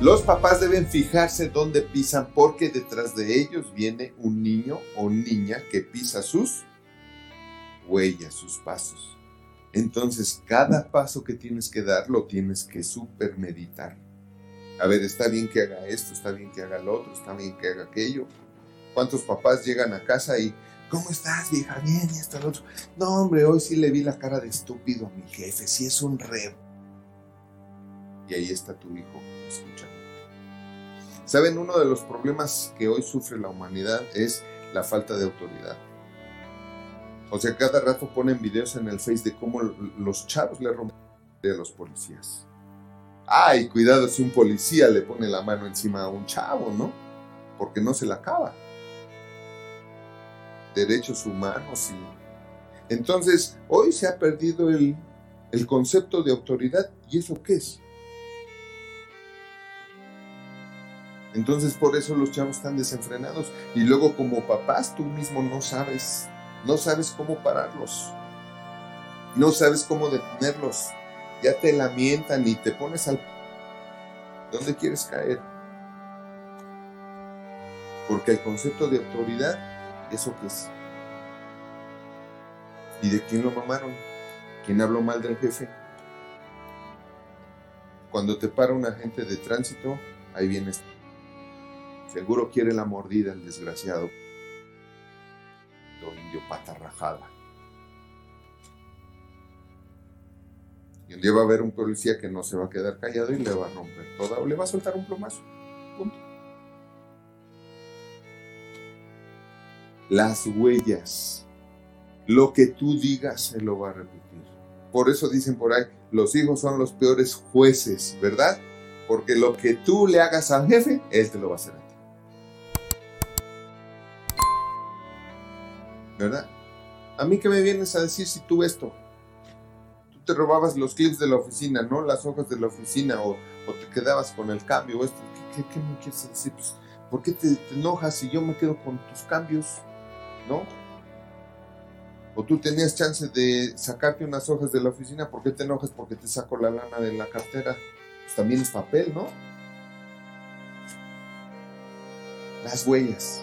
Los papás deben fijarse dónde pisan porque detrás de ellos viene un niño o niña que pisa sus huellas, sus pasos. Entonces, cada paso que tienes que dar lo tienes que supermeditar. A ver, está bien que haga esto, está bien que haga lo otro, está bien que haga aquello. ¿Cuántos papás llegan a casa y, ¿cómo estás, vieja? Bien, y hasta el otro. No, hombre, hoy sí le vi la cara de estúpido a mi jefe, sí es un re. Y ahí está tu hijo escuchando. Saben, uno de los problemas que hoy sufre la humanidad es la falta de autoridad. O sea, cada rato ponen videos en el Face de cómo los chavos le rompen a los policías. Ay, cuidado si un policía le pone la mano encima a un chavo, ¿no? Porque no se la acaba. Derechos humanos y... Entonces, hoy se ha perdido el, el concepto de autoridad. ¿Y eso qué es? Entonces por eso los chavos están desenfrenados. Y luego como papás tú mismo no sabes, no sabes cómo pararlos. No sabes cómo detenerlos ya te lamentan y te pones al... ¿Dónde quieres caer? Porque el concepto de autoridad, ¿eso qué es? ¿Y de quién lo mamaron? ¿Quién habló mal del jefe? Cuando te para un agente de tránsito, ahí vienes. Seguro quiere la mordida el desgraciado. Lo indio pata rajada. Y un día va a haber un policía que no se va a quedar callado y le va a romper toda o le va a soltar un plomazo. Punto. Las huellas. Lo que tú digas se lo va a repetir. Por eso dicen por ahí, los hijos son los peores jueces, ¿verdad? Porque lo que tú le hagas al jefe, él te lo va a hacer a. ¿Verdad? A mí que me vienes a decir si tú esto, te robabas los clips de la oficina, ¿no? Las hojas de la oficina o, te quedabas con el cambio. Esto. ¿Qué, qué, me quieres decir? Pues, ¿Por qué te, enojas si yo me quedo con tus cambios? ¿No? O tú tenías chance de sacarte unas hojas de la oficina, ¿por qué te enojas? Porque te saco la lana de la cartera. Pues también es papel, ¿no? Las huellas.